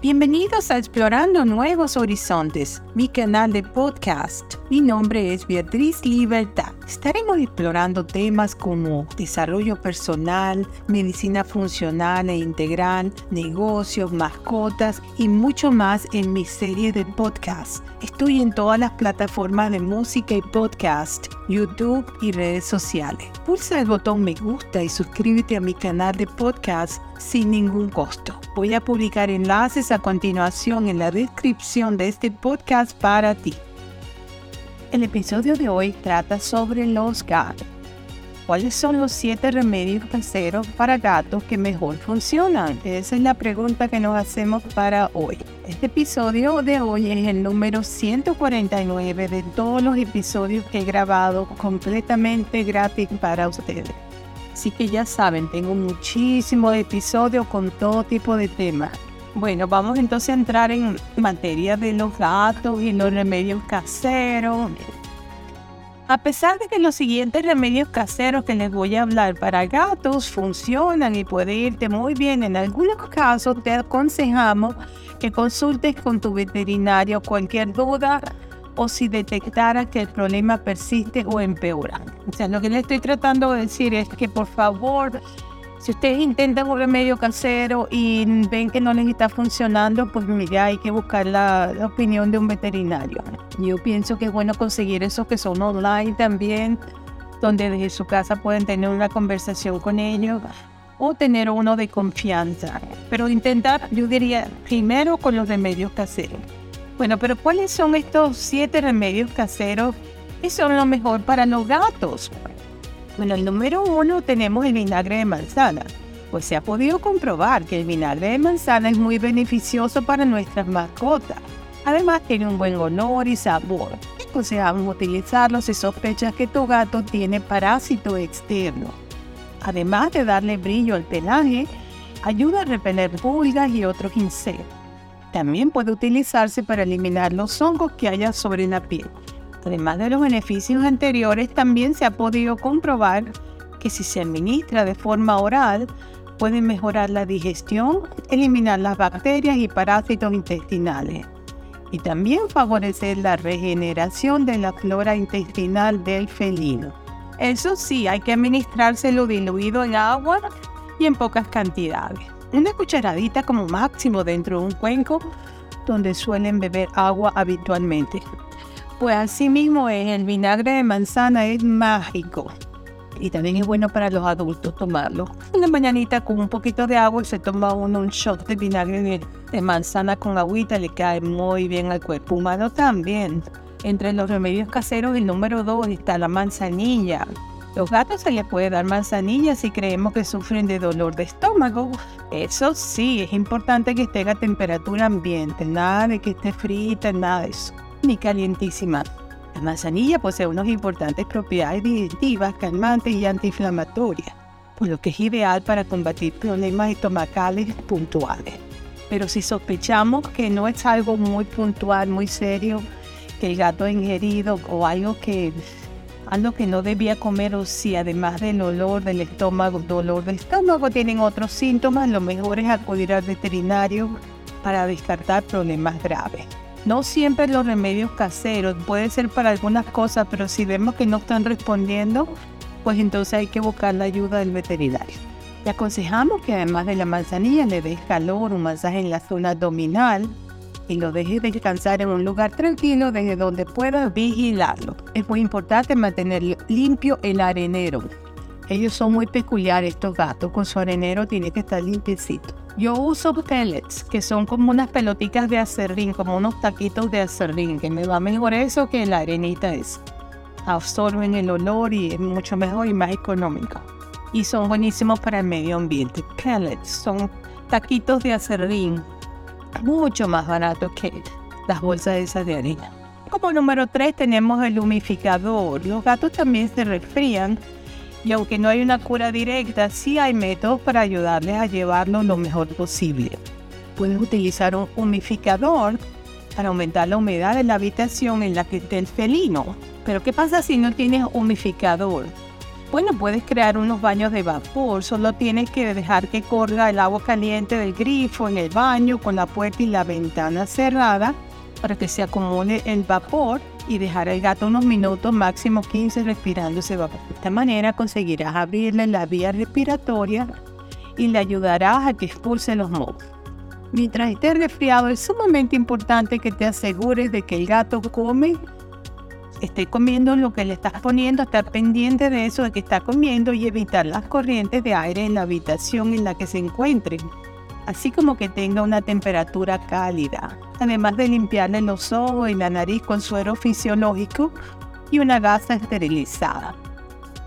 Bienvenidos a Explorando Nuevos Horizontes, mi canal de podcast. Mi nombre es Beatriz Libertad. Estaremos explorando temas como desarrollo personal, medicina funcional e integral, negocios, mascotas y mucho más en mi serie de podcast. Estoy en todas las plataformas de música y podcast, YouTube y redes sociales. Pulsa el botón me gusta y suscríbete a mi canal de podcast sin ningún costo. Voy a publicar enlaces a continuación en la descripción de este podcast para ti. El episodio de hoy trata sobre los gatos. ¿Cuáles son los siete remedios caseros para gatos que mejor funcionan? Esa es la pregunta que nos hacemos para hoy. Este episodio de hoy es el número 149 de todos los episodios que he grabado completamente gratis para ustedes. Así que ya saben, tengo muchísimos episodios con todo tipo de temas. Bueno, vamos entonces a entrar en materia de los gatos y los remedios caseros. A pesar de que los siguientes remedios caseros que les voy a hablar para gatos funcionan y puede irte muy bien, en algunos casos te aconsejamos que consultes con tu veterinario cualquier duda o si detectara que el problema persiste o empeora. O sea, lo que le estoy tratando de decir es que por favor si ustedes intentan un remedio casero y ven que no les está funcionando, pues mira, hay que buscar la, opinión de un veterinario. Yo pienso que es bueno conseguir esos que son online también, donde desde su casa pueden tener una conversación con ellos o tener uno de confianza. Pero intentar, yo diría, primero con los remedios caseros. Bueno, pero ¿cuáles son estos siete remedios caseros que son lo mejor para los gatos? Bueno, el número uno tenemos el vinagre de manzana. Pues se ha podido comprobar que el vinagre de manzana es muy beneficioso para nuestras mascotas. Además tiene un buen olor y sabor. Aconsejamos utilizarlo si sospechas que tu gato tiene parásito externo. Además de darle brillo al pelaje, ayuda a repeler pulgas y otros insectos. También puede utilizarse para eliminar los hongos que haya sobre la piel. Además de los beneficios anteriores, también se ha podido comprobar que si se administra de forma oral, puede mejorar la digestión, eliminar las bacterias y parásitos intestinales y también favorecer la regeneración de la flora intestinal del felino. Eso sí, hay que administrárselo diluido en agua y en pocas cantidades. Una cucharadita como máximo dentro de un cuenco donde suelen beber agua habitualmente. Pues así mismo es, el vinagre de manzana es mágico. Y también es bueno para los adultos tomarlo. Una mañanita con un poquito de agua y se toma uno un shot de vinagre de, manzana con agüita, le cae muy bien al cuerpo humano también. Entre los remedios caseros, el número dos está la manzanilla. Los gatos se les puede dar manzanilla si creemos que sufren de dolor de estómago. Eso sí, es importante que esté a temperatura ambiente, nada de que esté frita, nada de eso ni calientísima. La manzanilla posee unas importantes propiedades digestivas, calmantes y antiinflamatorias, por lo que es ideal para combatir problemas estomacales puntuales. Pero si sospechamos que no es algo muy puntual, muy serio, que el gato ha ingerido o algo que, algo que no debía comer o si además del olor del estómago, dolor del estómago, tienen otros síntomas, lo mejor es acudir al veterinario para descartar problemas graves. No siempre los remedios caseros, puede ser para algunas cosas, pero si vemos que no están respondiendo, pues entonces hay que buscar la ayuda del veterinario. Le aconsejamos que además de la manzanilla le des calor, un masaje en la zona abdominal y lo deje descansar en un lugar tranquilo desde donde pueda vigilarlo. Es muy importante mantener limpio el arenero. Ellos son muy peculiares estos gatos, con su arenero tiene que estar limpiecito. Yo uso pellets, que son como unas pelotitas de acerrín, como unos taquitos de acerrín, que me va mejor eso que la arenita es. Absorben el olor y es mucho mejor y más económico. Y son buenísimos para el medio ambiente. Pellets son taquitos de acerrín, mucho más baratos que las bolsas esas de harina. Como número 3 tenemos el humificador. Los gatos también se resfrían y aunque no hay una cura directa, sí hay métodos para ayudarles a llevarlo lo mejor posible. Puedes utilizar un humificador para aumentar la humedad de la habitación en la que esté el felino. Pero ¿qué pasa si no tienes humificador? Bueno, puedes crear unos baños de vapor, solo tienes que dejar que corra el agua caliente del grifo en el baño con la puerta y la ventana cerrada para que se acumule el vapor y dejar al gato unos minutos, máximo 15, respirando ese vapor. De esta manera conseguirás abrirle la vía respiratoria y le ayudarás a que expulse los mocos. Mientras esté resfriado, es sumamente importante que te asegures de que el gato come esté comiendo lo que le estás poniendo, estar pendiente de eso, de que está comiendo y evitar las corrientes de aire en la habitación en la que se encuentre, así como que tenga una temperatura cálida, además de limpiarle los ojos y la nariz con suero fisiológico y una gasa esterilizada.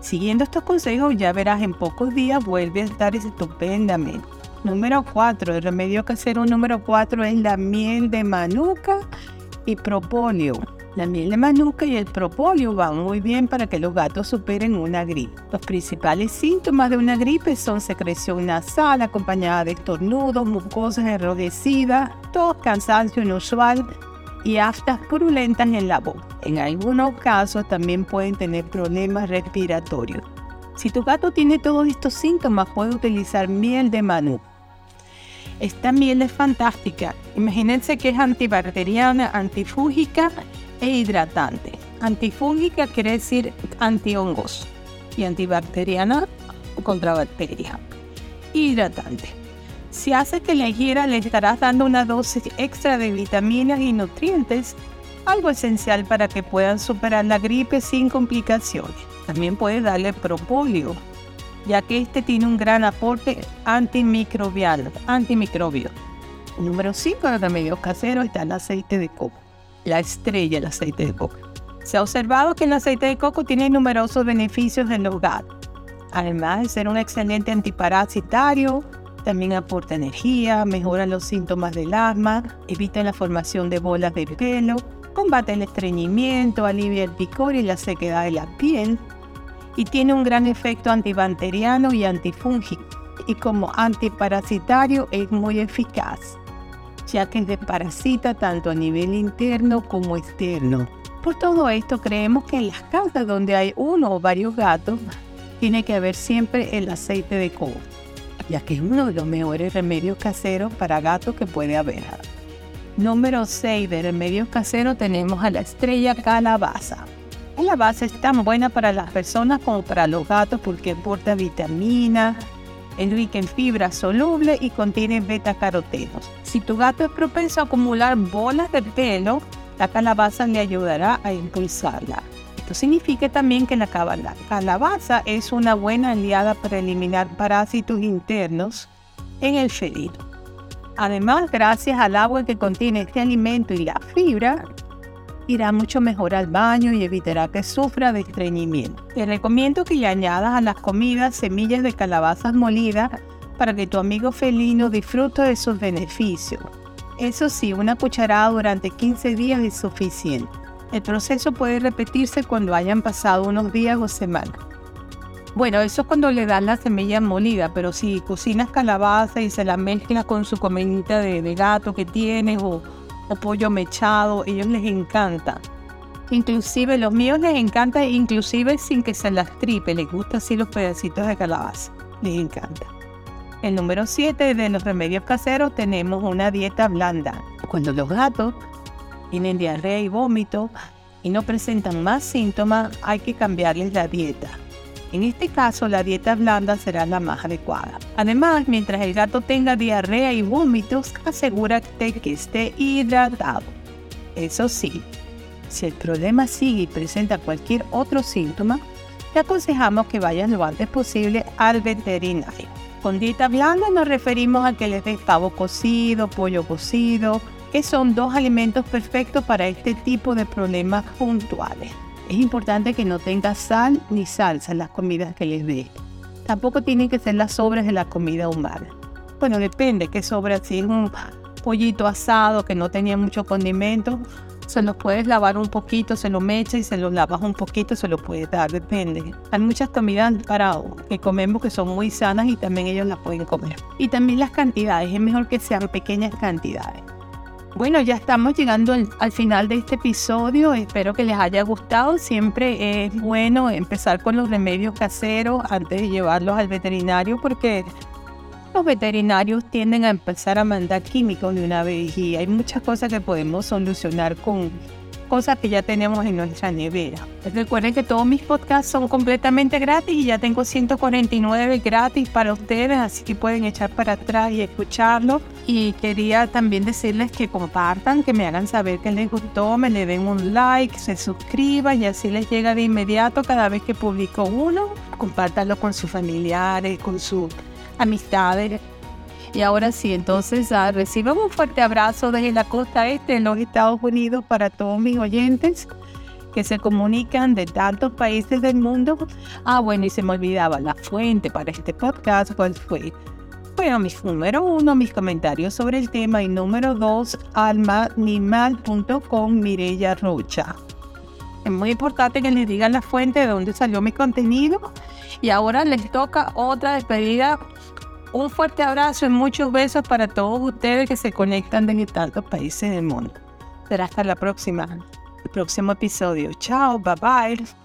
Siguiendo estos consejos ya verás en pocos días vuelve a estar estupendamente. Número 4, el remedio casero número 4 es la miel de manuka y propóleo. La miel de manuka y el propóleo van muy bien para que los gatos superen una gripe. Los principales síntomas de una gripe son secreción nasal acompañada de estornudos, mucosas enrojecidas, tos, cansancio inusual y aftas purulentas en la boca. En algunos casos también pueden tener problemas respiratorios. Si tu gato tiene todos estos síntomas, puede utilizar miel de manuka. Esta miel es fantástica. Imagínense que es antibacteriana, antifúngica e hidratante. Antifúngica quiere decir antihongos y antibacteriana contra bacterias. Hidratante. Si hace que la higiera le estarás dando una dosis extra de vitaminas y nutrientes, algo esencial para que puedan superar la gripe sin complicaciones. También puedes darle propóleo, ya que este tiene un gran aporte antimicrobial, antimicrobio. Número 5 de remedios caseros está el aceite de coco la estrella el aceite de coco. Se ha observado que el aceite de coco tiene numerosos beneficios en los gatos. Además de ser un excelente antiparasitario, también aporta energía, mejora los síntomas del asma, evita la formación de bolas de pelo, combate el estreñimiento, alivia el picor y la sequedad de la piel y tiene un gran efecto antibacteriano y antifúngico y como antiparasitario es muy eficaz ya que desparasita tanto a nivel interno como externo. Por todo esto creemos que en las casas donde hay uno o varios gatos, tiene que haber siempre el aceite de coco, ya que es uno de los mejores remedios caseros para gatos que puede haber. Número 6 de remedios caseros tenemos a la estrella calabaza. La calabaza es tan buena para las personas como para los gatos porque aporta vitaminas, es en fibra soluble y contiene beta-carotenos. Si tu gato es propenso a acumular bolas de pelo, la calabaza le ayudará a impulsarla. Esto significa también que la calabaza es una buena aliada para eliminar parásitos internos en el felino. Además, gracias al agua que contiene este alimento y la fibra, irá mucho mejor al baño y evitará que sufra de estreñimiento. Te recomiendo que le añadas a las comidas semillas de calabazas molidas para que tu amigo felino disfrute de sus beneficios. Eso sí, una cucharada durante 15 días es suficiente. El proceso puede repetirse cuando hayan pasado unos días o semanas. Bueno, eso es cuando le das la semilla molida, pero si cocinas calabaza y se la mezclas con su comidita de, de gato que tienes o, o pollo mechado, ellos les encanta. Inclusive los míos les encanta, inclusive sin que se las tripe, les gusta así los pedacitos de calabaza, les encanta. El número 7 de los remedios caseros tenemos una dieta blanda. Cuando los gatos tienen diarrea y vómito y no presentan más síntomas, hay que cambiarles la dieta. En este caso, la dieta blanda será la más adecuada. Además, mientras el gato tenga diarrea y vómitos, asegúrate que esté hidratado. Eso sí, si el problema sigue y presenta cualquier otro síntoma, te aconsejamos que vayas lo antes posible al veterinario. Con dieta blanda nos referimos a que les des pavo cocido, pollo cocido, que son dos alimentos perfectos para este tipo de problemas puntuales. Es importante que no tenga sal ni salsa en las comidas que les dé. Tampoco tienen que ser las sobras de la comida humana. Bueno, depende qué sobra. Si es un pollito asado que no tenía mucho condimento, se lo puedes lavar un poquito, se lo mecha y se lo lavas un poquito, se lo puedes dar, depende. Hay muchas comidas para que comemos que son muy sanas y también ellos las pueden comer. Y también las cantidades, es mejor que sean pequeñas cantidades. Bueno, ya estamos llegando al, final de este episodio. Espero que les haya gustado. Siempre es bueno empezar con los remedios caseros antes de llevarlos al veterinario porque los veterinarios tienden a empezar a mandar químicos de una vez y hay muchas cosas que podemos solucionar con cosas que ya tenemos en nuestra nevera. Recuerden que todos mis podcasts son completamente gratis y ya tengo 149 gratis para ustedes, así que pueden echar para atrás y escucharlo. Y quería también decirles que compartan, que me hagan saber que les gustó, me le den un like, se suscriban y así les llega de inmediato cada vez que publico uno. Compártanlo con sus familiares, con sus amistades y ahora sí, entonces uh, reciban un fuerte abrazo desde la costa este de los Estados Unidos para todos mis oyentes que se comunican de tantos países del mundo. Ah, bueno, y se me olvidaba la fuente para este podcast, ¿cuál fue? Bueno, mis número uno, mis comentarios sobre el tema y número dos, almaanimal.com Mirella Rocha. Es muy importante que les digan la fuente de dónde salió mi contenido. Y ahora les toca otra despedida un fuerte abrazo y muchos besos para todos ustedes que se conectan desde tantos países del mundo. Será hasta la próxima, el próximo episodio. Chao, bye bye.